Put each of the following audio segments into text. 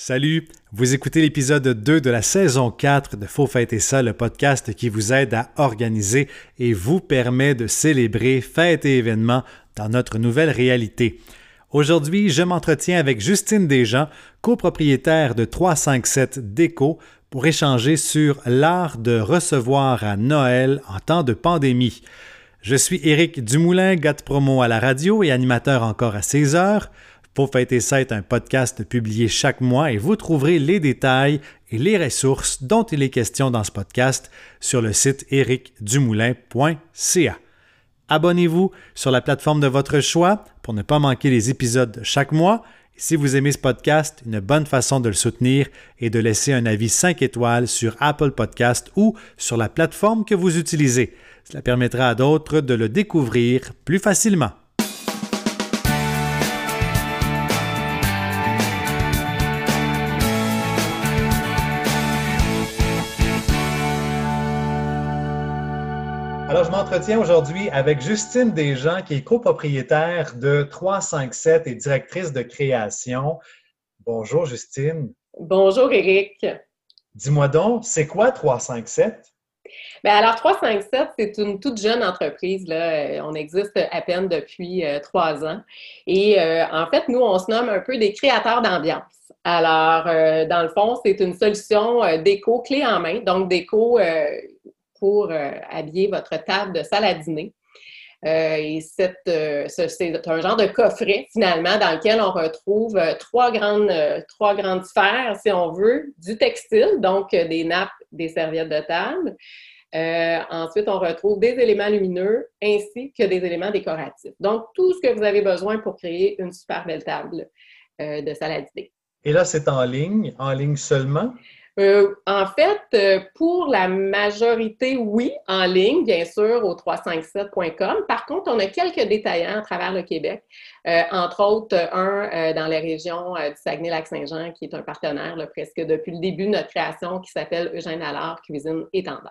Salut, vous écoutez l'épisode 2 de la saison 4 de Faux Fêter ça, le podcast qui vous aide à organiser et vous permet de célébrer fêtes et événements dans notre nouvelle réalité. Aujourd'hui, je m'entretiens avec Justine Desjans, copropriétaire de 357 Déco, pour échanger sur l'art de recevoir à Noël en temps de pandémie. Je suis Éric Dumoulin, gars promo à la radio et animateur encore à 16 heures. Pour fêter ça est un podcast publié chaque mois et vous trouverez les détails et les ressources dont il est question dans ce podcast sur le site ericdumoulin.ca. Abonnez-vous sur la plateforme de votre choix pour ne pas manquer les épisodes de chaque mois. Si vous aimez ce podcast, une bonne façon de le soutenir est de laisser un avis 5 étoiles sur Apple Podcast ou sur la plateforme que vous utilisez. Cela permettra à d'autres de le découvrir plus facilement. M'entretiens aujourd'hui avec Justine Desjans, qui est copropriétaire de 357 et directrice de création. Bonjour, Justine. Bonjour, Eric. Dis-moi donc, c'est quoi 357? Bien, alors, 357, c'est une toute jeune entreprise. Là. On existe à peine depuis euh, trois ans. Et euh, en fait, nous, on se nomme un peu des créateurs d'ambiance. Alors, euh, dans le fond, c'est une solution déco clé en main. Donc, déco pour euh, habiller votre table de salle à dîner. Euh, et euh, c'est un genre de coffret, finalement, dans lequel on retrouve trois, grandes, trois grandes sphères, si on veut, du textile, donc des nappes, des serviettes de table. ensuite, on retrouve des éléments lumineux ainsi que des éléments décoratifs. Donc, tout ce que vous avez besoin pour créer une super belle table de dîner. Et là, c'est en ligne, en ligne seulement? Euh, en fait, euh, pour la majorité, oui, en ligne, bien sûr, au 357.com. Par contre, on a quelques détaillants à travers le Québec, euh, entre autres un dans la région du Saguenay-Lac-Saint-Jean, qui est un partenaire presque depuis le début de notre création, qui s'appelle Eugène Allard, Cuisine et Tendance.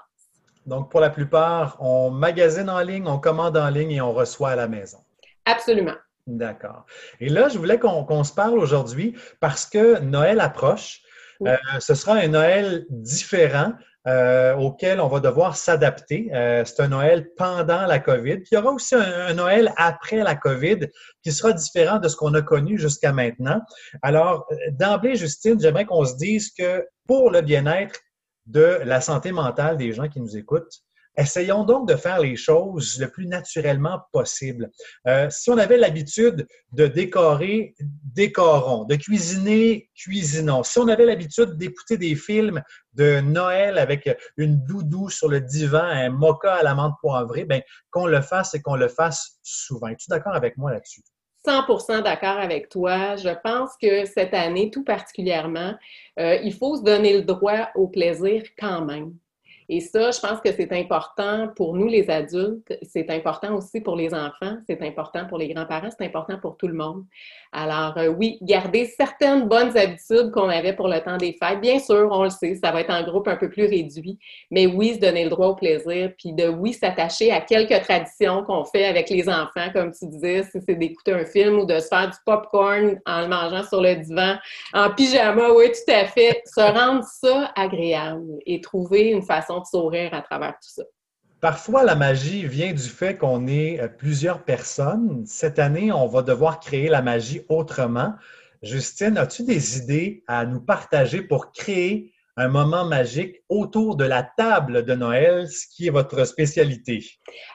Donc, pour la plupart, on magasine en ligne, on commande en ligne et on reçoit à la maison. Absolument. D'accord. Et là, je voulais qu'on se parle aujourd'hui parce que Noël approche. Euh, ce sera un Noël différent euh, auquel on va devoir s'adapter. Euh, c'est un Noël pendant la COVID. Puis il y aura aussi un, Noël après la COVID qui sera différent de ce qu'on a connu jusqu'à maintenant. Alors, d'emblée, Justine, j'aimerais qu'on se dise que pour le bien-être de la santé mentale des gens qui nous écoutent, Essayons donc de faire les choses le plus naturellement possible. Euh, si on avait l'habitude de décorer, décorons. De cuisiner, cuisinons. Si on avait l'habitude d'écouter des films de Noël avec une doudou sur le divan, un mocha à l'amande poivrée, ben, qu'on le fasse et qu'on le fasse souvent. Es-tu d'accord avec moi là-dessus? 100% d'accord avec toi. Je pense que cette année, tout particulièrement, euh, il faut se donner le droit au plaisir quand même. Et ça, je pense que c'est important pour nous, les adultes, c'est important aussi pour les enfants, c'est important pour les grands-parents, c'est important pour tout le monde. Alors euh, oui, garder certaines bonnes habitudes qu'on avait pour le temps des fêtes. Bien sûr, on le sait, ça va être en groupe un peu plus réduit, mais oui, se donner le droit au plaisir, puis de oui, s'attacher à quelques traditions qu'on fait avec les enfants, comme tu disais, si c'est d'écouter un film ou de se faire du popcorn en le mangeant sur le divan, en pyjama, oui, tout à fait. Se rendre ça agréable et trouver une façon de sourire à travers tout ça. Parfois, la magie vient du fait qu'on est euh, plusieurs personnes. Cette année, on va devoir créer la magie autrement. Justine, as-tu des idées à nous partager pour créer un moment magique autour de la table de Noël, ce qui est votre spécialité?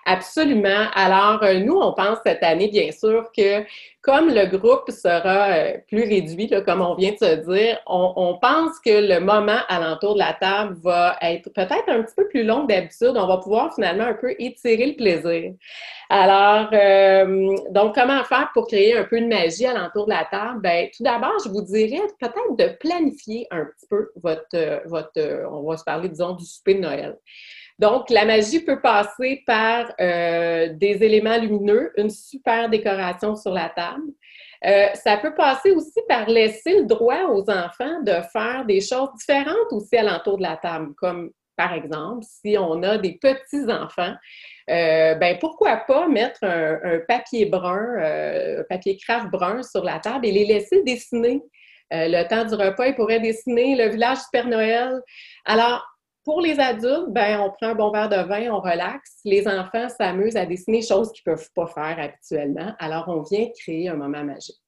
Absolument. Alors, euh, nous, on pense cette année, bien sûr, que comme le groupe sera euh, plus réduit, comme on vient de se dire, on, pense que le moment alentour de la table va être peut-être un petit peu plus long d'habitude. On va pouvoir finalement un peu étirer le plaisir. Alors, euh, donc, comment faire pour créer un peu de magie alentour de la table? Bien, tout d'abord, je vous dirais peut-être de planifier un petit peu votre, votre, on va se parler, disons, du souper de Noël. Donc, la magie peut passer par euh, des éléments lumineux, une super décoration sur la table. Euh, ça peut passer aussi par laisser le droit aux enfants de faire des choses différentes aussi alentour de la table, comme par exemple, si on a des petits-enfants, euh, ben pourquoi pas mettre un, papier brun, un papier craft brun sur la table et les laisser dessiner le temps du repas, ils pourraient dessiner le village du Père Noël. Alors, pour les adultes, ben, on prend un bon verre de vin, on relaxe. Les enfants s'amusent à dessiner choses qu'ils ne peuvent pas faire habituellement. Alors, on vient créer un moment magique.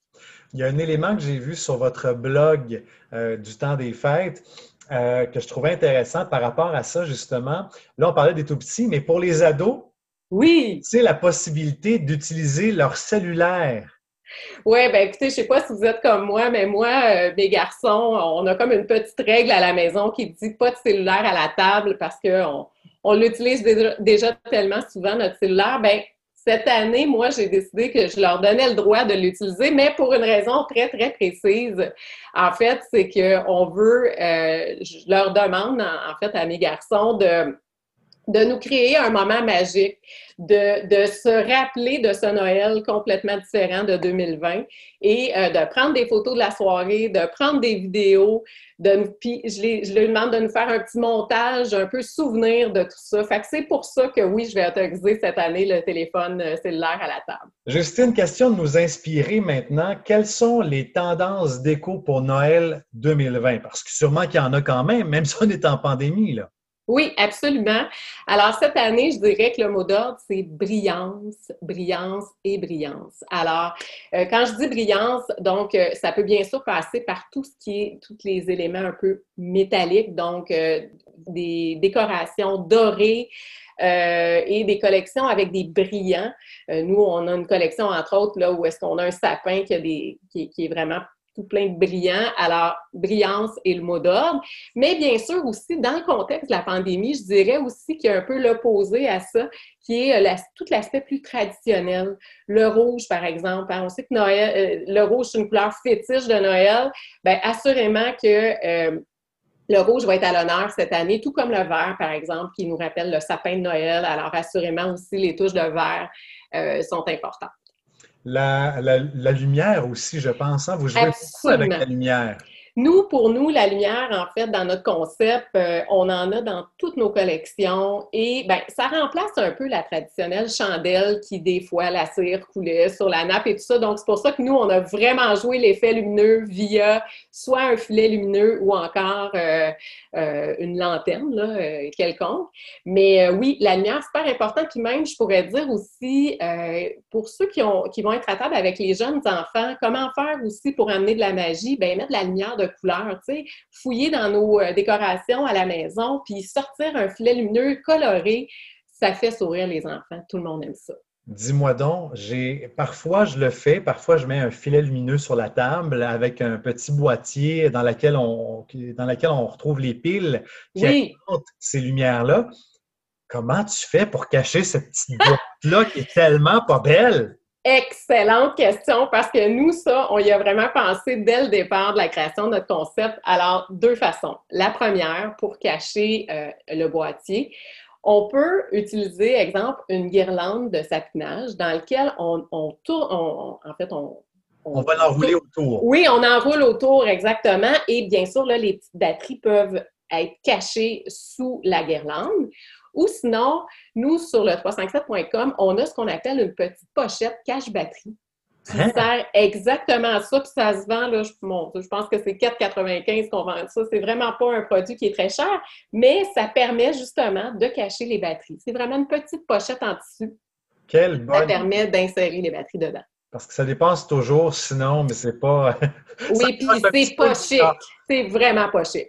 Il y a un élément que j'ai vu sur votre blog euh, du temps des fêtes euh, que je trouvais intéressant par rapport à ça, justement. Là, on parlait des tout petits, mais pour les ados, oui. c'est la possibilité d'utiliser leur cellulaire oui, ben écoutez, je sais pas si vous êtes comme moi, mais moi, euh, mes garçons, on a comme une petite règle à la maison qui dit pas de cellulaire à la table parce qu'on on, l'utilise déjà, tellement souvent, notre cellulaire. Ben, cette année, moi, j'ai décidé que je leur donnais le droit de l'utiliser, mais pour une raison très, très précise. En fait, c'est qu'on veut, euh, je leur demande, en fait, à mes garçons de de nous créer un moment magique, de, de, se rappeler de ce Noël complètement différent de 2020 et euh, de prendre des photos de la soirée, de prendre des vidéos, de, puis je, les, je leur demande de nous faire un petit montage, un peu souvenir de tout ça. Fait que c'est pour ça que oui, je vais autoriser cette année le téléphone euh, cellulaire à la table. Justine, question de nous inspirer maintenant. Quelles sont les tendances d'écho pour Noël 2020? Parce que sûrement qu'il y en a quand même, même si on est en pandémie, là. Oui, absolument. Alors, cette année, je dirais que le mot d'ordre, c'est brillance, brillance et brillance. Alors, euh, quand je dis brillance, donc, euh, ça peut bien sûr passer par tout ce qui est, tous les éléments un peu métalliques, donc euh, des décorations dorées, et des collections avec des brillants. nous, on a une collection, entre autres, là, où est-ce qu'on a un sapin qui, a des, qui, qui, est vraiment tout plein de brillants. Alors, brillance est le mot d'ordre. Mais bien sûr aussi, dans le contexte de la pandémie, je dirais aussi qu'il y a un peu l'opposé à ça, qui est euh, tout l'aspect plus traditionnel. Le rouge, par exemple. Hein. On sait que Noël, euh, le rouge, c'est une couleur fétiche de Noël. Bien, assurément que euh, le rouge va être à l'honneur cette année, tout comme le vert, par exemple, qui nous rappelle le sapin de Noël. Alors, assurément aussi, les touches de vert sont importantes. La, la, lumière aussi, je pense. Hein? Vous jouez beaucoup avec la lumière. Nous, pour nous, la lumière, en fait, dans notre concept, euh, on en a dans toutes nos collections et ben, ça remplace un peu la traditionnelle chandelle qui, des fois, la cire coulait sur la nappe et tout ça. Donc, c'est pour ça que nous, on a vraiment joué l'effet lumineux via soit un filet lumineux ou encore euh, euh, une lanterne là, quelconque. Mais oui, la lumière, c'est super important. Puis même, je pourrais dire aussi, pour ceux qui, ont, qui vont être à table avec les jeunes enfants, comment faire aussi pour amener de la magie? Bien, mettre de la lumière de couleurs, tu sais, fouiller dans nos euh, décorations à la maison, puis sortir un filet lumineux coloré, ça fait sourire les enfants. Tout le monde aime ça. Dis-moi donc, j'ai parfois je le fais, parfois je mets un filet lumineux sur la table avec un petit boîtier dans lequel on, dans lequel on retrouve les piles qui oui. ces lumières-là. Comment tu fais pour cacher cette petite boîte-là qui est tellement pas belle? Excellente question parce que nous, ça, on y a vraiment pensé dès le départ de la création de notre concept. Alors, deux façons. La première, pour cacher euh, le boîtier, on peut utiliser, exemple, une guirlande de sapinage dans laquelle on, tourne, en fait, on, on, va l'enrouler autour. Oui, on enroule autour, exactement. Et bien sûr, là, les petites batteries peuvent être cachées sous la guirlande. Ou sinon, nous, sur le 357.com, on a ce qu'on appelle une petite pochette cache-batterie qui hein? sert exactement à ça, puis ça se vend, là, je, je pense que c'est 4,95 qu'on vend ça. C'est vraiment pas un produit qui est très cher, mais ça permet justement de cacher les batteries. C'est vraiment une petite pochette en tissu. Quelle Ça permet d'insérer les batteries dedans. Parce que ça dépense toujours, sinon, mais c'est pas. oui, puis c'est pas chic. C'est vraiment pas chic.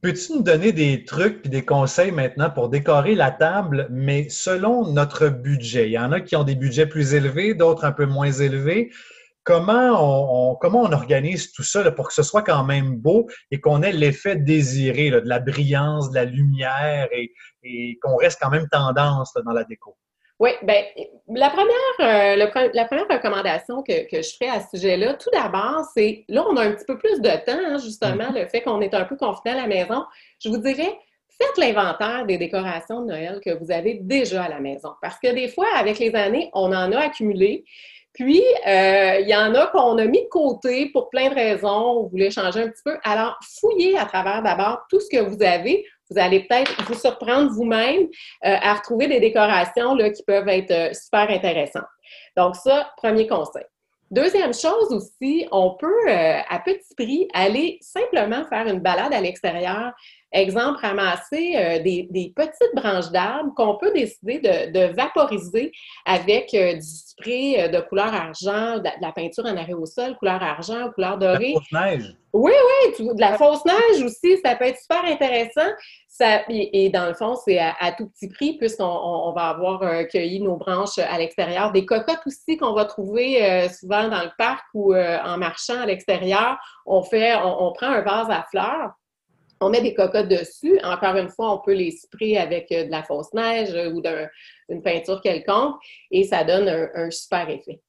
Peux-tu nous donner des trucs et des conseils maintenant pour décorer la table, mais selon notre budget? Il y en a qui ont des budgets plus élevés, d'autres un peu moins élevés. Comment on, comment on organise tout ça pour que ce soit quand même beau et qu'on ait l'effet désiré, de la brillance, de la lumière et, et qu'on reste quand même tendance dans la déco? Oui, bien, la première, euh, la première recommandation que, que je ferai à ce sujet-là, tout d'abord, c'est là, on a un petit peu plus de temps, hein, justement, mm-hmm. le fait qu'on est un peu confiné à la maison. Je vous dirais, faites l'inventaire des décorations de Noël que vous avez déjà à la maison. Parce que des fois, avec les années, on en a accumulé. Puis, euh, il y en a qu'on a mis de côté pour plein de raisons, on voulait changer un petit peu. Alors, fouillez à travers d'abord tout ce que vous avez vous allez peut-être vous surprendre vous-même euh, à retrouver des décorations là, qui peuvent être euh, super intéressantes. Donc, ça, premier conseil. Deuxième chose aussi, on peut, euh, à petit prix, aller simplement faire une balade à l'extérieur. Exemple, ramasser euh, des, petites branches d'arbres qu'on peut décider de, vaporiser avec euh, du spray de couleur argent, de, la peinture en arrêt au sol, couleur argent, couleur dorée. De la fausse neige. Oui, oui, de la fausse neige aussi, ça peut être super intéressant. Et, dans le fond, c'est à, tout petit prix puisqu'on va avoir cueilli nos branches à l'extérieur. Des cocottes aussi qu'on va trouver souvent dans le parc ou en marchant à l'extérieur. On fait, on, prend un vase à fleurs on met des cocottes dessus. Encore une fois, on peut les sprayer avec euh, de la fausse neige euh, ou d'une peinture quelconque et ça donne un, super effet.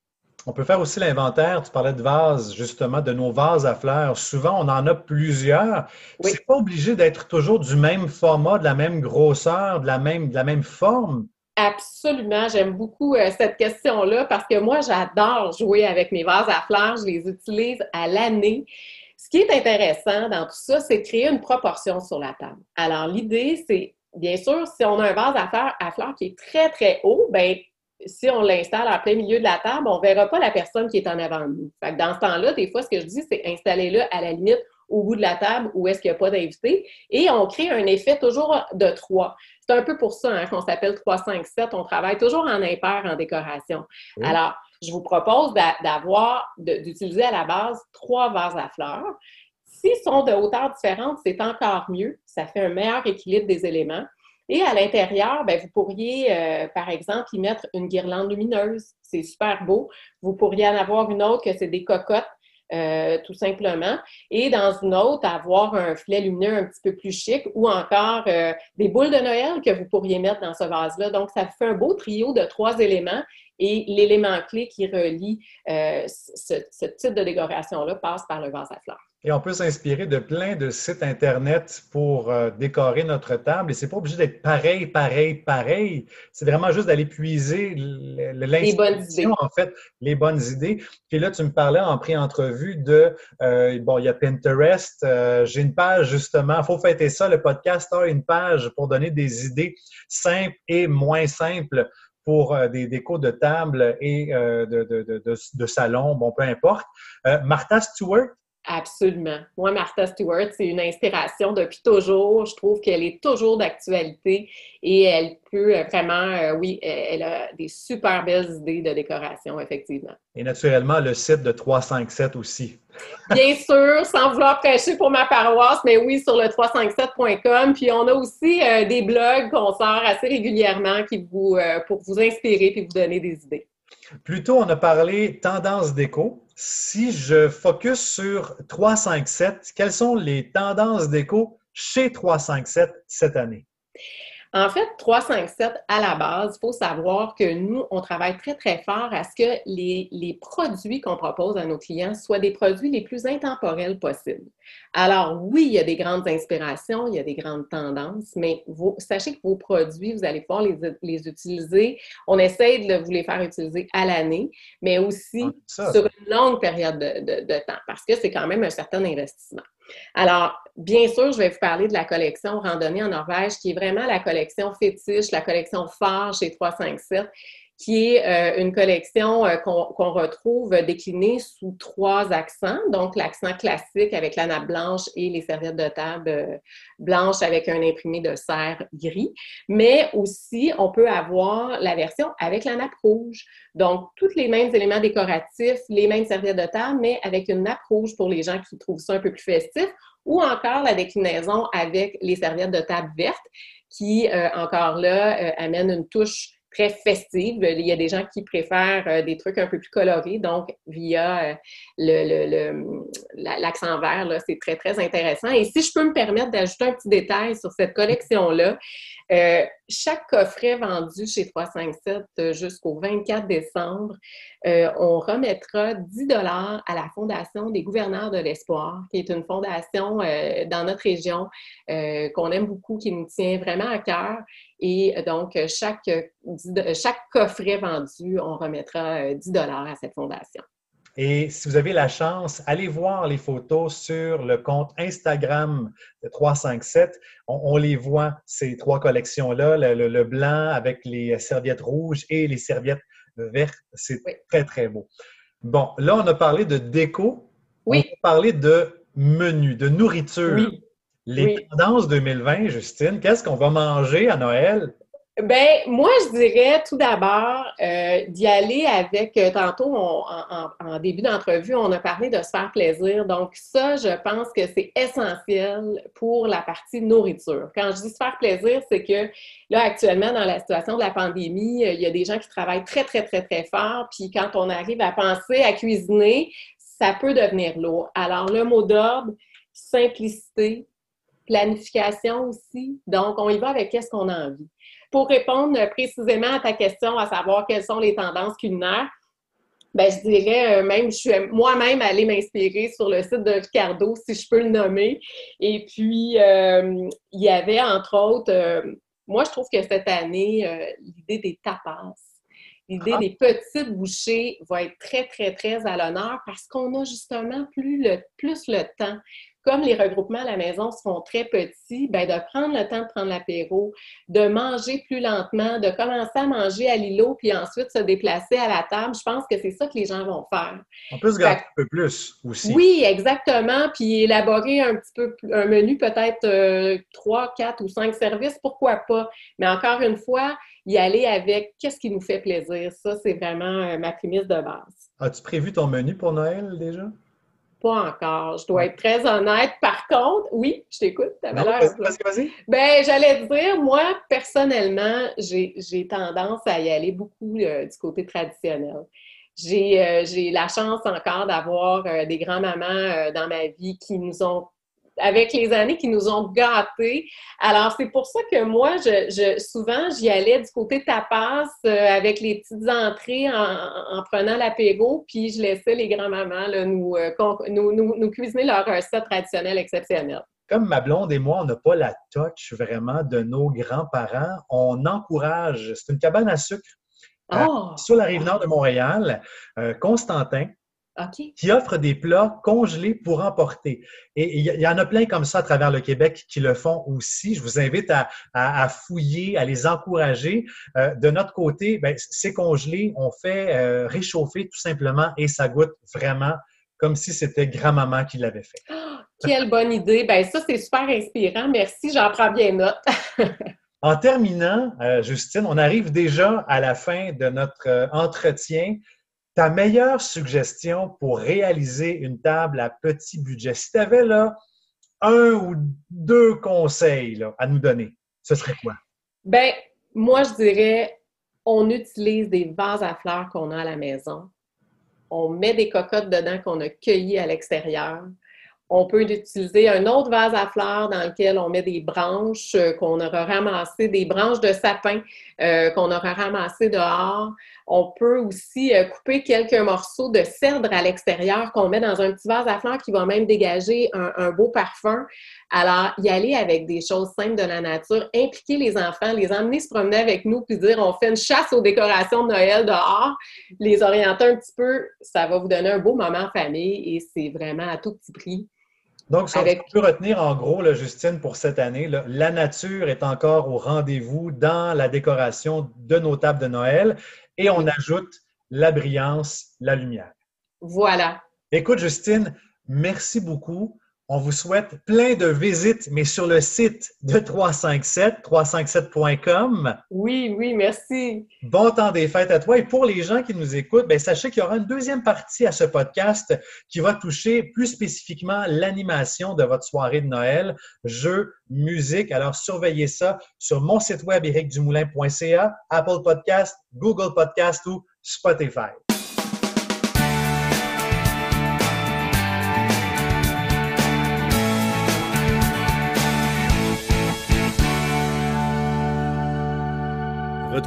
On peut faire aussi l'inventaire. Tu parlais de vases, justement, de nos vases à fleurs. Souvent, on en a plusieurs. Ce C'est pas obligé d'être toujours du même format, de la même grosseur, de la même, de la même forme? Absolument. J'aime beaucoup euh, cette question-là parce que moi, j'adore jouer avec mes vases à fleurs. Je les utilise à l'année. Ce qui est intéressant dans tout ça, c'est de créer une proportion sur la table. Alors, l'idée, c'est, bien sûr, si on a un vase à fleurs, à fleurs qui est très, très haut, ben si on l'installe en plein milieu de la table, on ne verra pas la personne qui est en avant de nous. dans ce temps-là, des fois, ce que je dis, c'est installer-le à la limite au bout de la table où est-ce qu'il n'y a pas d'invité et on crée un effet toujours de trois. C'est un peu pour ça hein, qu'on s'appelle 3-5-7. On travaille toujours en impair en décoration. Alors, je vous propose d'avoir, d'utiliser à la base trois vases à fleurs. S'ils sont de hauteur différente, c'est encore mieux. Ça fait un meilleur équilibre des éléments. Et à l'intérieur, ben, vous pourriez, euh, par exemple, y mettre une guirlande lumineuse. C'est super beau. Vous pourriez en avoir une autre que c'est des cocottes euh, tout simplement. Et dans une autre, avoir un filet lumineux un petit peu plus chic ou encore euh, des boules de Noël que vous pourriez mettre dans ce vase-là. Donc, ça fait un beau trio de trois éléments et l'élément clé qui relie euh, ce, type de décoration-là passe par le vase à fleurs. Et on peut s'inspirer de plein de sites Internet pour euh, décorer notre table. Et c'est pas obligé d'être pareil, pareil, pareil. C'est vraiment juste d'aller puiser l'inspiration, en fait, les bonnes idées. Puis là, tu me parlais en pré-entrevue de, euh, bon, il y a Pinterest. J'ai une page, justement, il faut fêter ça, le podcast a une page pour donner des idées simples et moins simples pour euh, des décos de table et euh, de, salon, bon, peu importe. Euh, Martha Stewart, Absolument. Moi, Martha Stewart, c'est une inspiration depuis toujours. Je trouve qu'elle est toujours d'actualité et elle peut vraiment, oui, elle a des super belles idées de décoration, effectivement. Et naturellement, le site de 357 aussi. Bien sûr, sans vouloir prêcher pour ma paroisse, mais oui, sur le 357.com. Puis on a aussi euh, des blogs qu'on sort assez régulièrement qui vous, euh, pour vous inspirer et vous donner des idées. Plus tôt, on a parlé tendance déco. Si je focus sur 357, quelles sont les tendances déco chez 357 cette année? En fait, 357, à la base, il faut savoir que nous, on travaille très, très fort à ce que les, les produits qu'on propose à nos clients soient des produits les plus intemporels possibles. Alors, oui, il y a des grandes inspirations, il y a des grandes tendances, mais vous, sachez que vos produits, vous allez pouvoir les, les utiliser. On essaie de vous les faire utiliser à l'année, mais aussi sur une longue période de, de temps, parce que c'est quand même un certain investissement. Alors, bien sûr, je vais vous parler de la collection Randonnée en Norvège, qui est vraiment la collection fétiche, la collection phare chez 357, qui est euh, une collection euh, qu'on retrouve déclinée sous trois accents. Donc, l'accent classique avec la nappe blanche et les serviettes de table euh, blanches avec un imprimé de serre gris. Mais aussi, on peut avoir la version avec la nappe rouge. Donc, tous les mêmes éléments décoratifs, les mêmes serviettes de table, mais avec une nappe rouge pour les gens qui trouvent ça un peu plus festif. Ou encore la déclinaison avec les serviettes de table vertes qui, encore là, amène une touche très festive. Il y a des gens qui préfèrent euh, des trucs un peu plus colorés, donc via euh, l'accent vert, c'est très, très intéressant. Et si je peux me permettre d'ajouter un petit détail sur cette collection-là, euh, chaque coffret vendu chez 357 jusqu'au 24 décembre, on remettra 10 dollars à la Fondation des gouverneurs de l'espoir, qui est une fondation dans notre région qu'on aime beaucoup, qui nous tient vraiment à cœur et euh, donc, euh, chaque, euh, chaque coffret vendu, on remettra 10 dollars à cette fondation. Et si vous avez la chance, allez voir les photos sur le compte Instagram de 357. On, les voit, ces trois collections-là, le, blanc avec les serviettes rouges et les serviettes vertes. C'est très, très beau. Bon, là, on a parlé de déco. Oui. On a parlé de menu, de nourriture. Oui. Les Oui. tendances 2020, Justine, qu'est-ce qu'on va manger à Noël? Ben, moi, je dirais tout d'abord euh, d'y aller avec, euh, tantôt, on- en, en- en début d'entrevue, on a parlé de se faire plaisir. Donc, ça, je pense que c'est essentiel pour la partie nourriture. Quand je dis se faire plaisir, c'est que là, actuellement, dans la situation de la pandémie, euh, il y a des gens qui travaillent très, très, très, très fort. Puis quand on arrive à penser à cuisiner, ça peut devenir lourd. Alors, le mot d'ordre, simplicité, planification aussi. Donc, on y va avec qu'est-ce qu'on a envie. Pour répondre précisément à ta question, à savoir quelles sont les tendances culinaires, ben, je dirais euh, même, je suis moi-même allée m'inspirer sur le site de Ricardo, si je peux le nommer. Et puis, euh, il y avait, entre autres, euh, moi, je trouve que cette année, euh, l'idée des tapas, l'idée des petites bouchées va être très, très, très à l'honneur parce qu'on a justement plus le, plus le temps comme les regroupements à la maison seront très petits, ben de prendre le temps de prendre l'apéro, de manger plus lentement, de commencer à manger à l'îlot, puis ensuite se déplacer à la table. Je pense que c'est ça que les gens vont faire. On peut se gâter un peu plus aussi. Oui, exactement. Puis élaborer un petit peu un menu, peut-être euh, trois, quatre ou cinq services, pourquoi pas. Mais encore une fois, y aller avec qu'est-ce qui nous fait plaisir. Ça, c'est vraiment euh, ma prémisse de base. As-tu prévu ton menu pour Noël déjà? Pas encore. Je dois être très honnête. Par contre, oui, je t'écoute. Vas-y, vas-y. Ben, j'allais dire, moi, personnellement, j'ai tendance à y aller beaucoup euh, du côté traditionnel. J'ai euh, la chance encore d'avoir euh, des grands-mamans euh, dans ma vie qui nous ont, avec les années, qui nous ont gâtés. Alors, c'est pour ça que moi, je, je- souvent, j'y allais du côté tapas euh, avec les petites entrées en, en prenant l'apéro, puis je laissais les grands-mamans nous, euh, nous, nous, nous cuisiner leur recette traditionnelle exceptionnelle. Comme ma blonde et moi, on n'a pas la touch vraiment de nos grands-parents, on encourage, c'est une cabane à sucre Euh, Oh! sur la rive nord de Montréal, euh, Constantin, Qui offre des plats congelés pour emporter. Et il y, en a plein comme ça à travers le Québec qui le font aussi. Je vous invite à, à- à fouiller, à les encourager. Euh, de notre côté, ben, c'est congelé, on fait euh, réchauffer tout simplement et ça goûte vraiment comme si c'était grand-maman qui l'avait fait. Quelle bonne idée. Ben ça, c'est super inspirant. Merci, j'en prends bien note. En terminant, euh, Justine, on arrive déjà à la fin de notre entretien. Ta meilleure suggestion pour réaliser une table à petit budget, si tu avais là un ou deux conseils à nous donner, ce serait quoi? Ben, moi, je dirais, on utilise des vases à fleurs qu'on a à la maison. On met des cocottes dedans qu'on a cueillies à l'extérieur. On peut utiliser un autre vase à fleurs dans lequel on met des branches euh, qu'on aura ramassées, des branches de sapin euh, qu'on aura ramassées dehors. On peut aussi euh, couper quelques morceaux de cèdre à l'extérieur qu'on met dans un petit vase à fleurs qui va même dégager un, un beau parfum. Alors, y aller avec des choses simples de la nature, impliquer les enfants, les emmener se promener avec nous, puis dire on fait une chasse aux décorations de Noël dehors, les orienter un petit peu, ça va vous donner un beau moment en famille et c'est vraiment à tout petit prix. Donc, ça, Avec- on peut retenir en gros, là, Justine, pour cette année, là, la nature est encore au rendez-vous dans la décoration de nos tables de Noël et on ajoute la brillance, la lumière. Voilà. Écoute, Justine, merci beaucoup. On vous souhaite plein de visites, mais sur le site de 357, 357.com. Oui, oui, merci. Bon temps des fêtes à toi. Et pour les gens qui nous écoutent, ben, sachez qu'il y aura une deuxième partie à ce podcast qui va toucher plus spécifiquement l'animation de votre soirée de Noël, jeux, musique. Alors, surveillez ça sur mon site web ericdumoulin.ca, Apple Podcast, Google Podcast ou Spotify.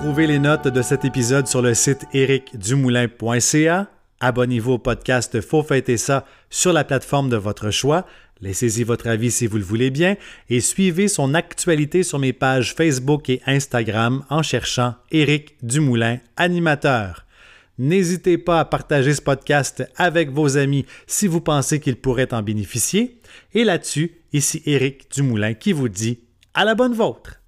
Retrouvez les notes de cet épisode sur le site ericdumoulin.ca. Abonnez-vous au podcast Faut fêter ça sur la plateforme de votre choix. Laissez-y votre avis si vous le voulez bien et suivez son actualité sur mes pages Facebook et Instagram en cherchant Éric Dumoulin, animateur. N'hésitez pas à partager ce podcast avec vos amis si vous pensez qu'ils pourraient en bénéficier. Et là-dessus, ici Éric Dumoulin qui vous dit à la bonne vôtre.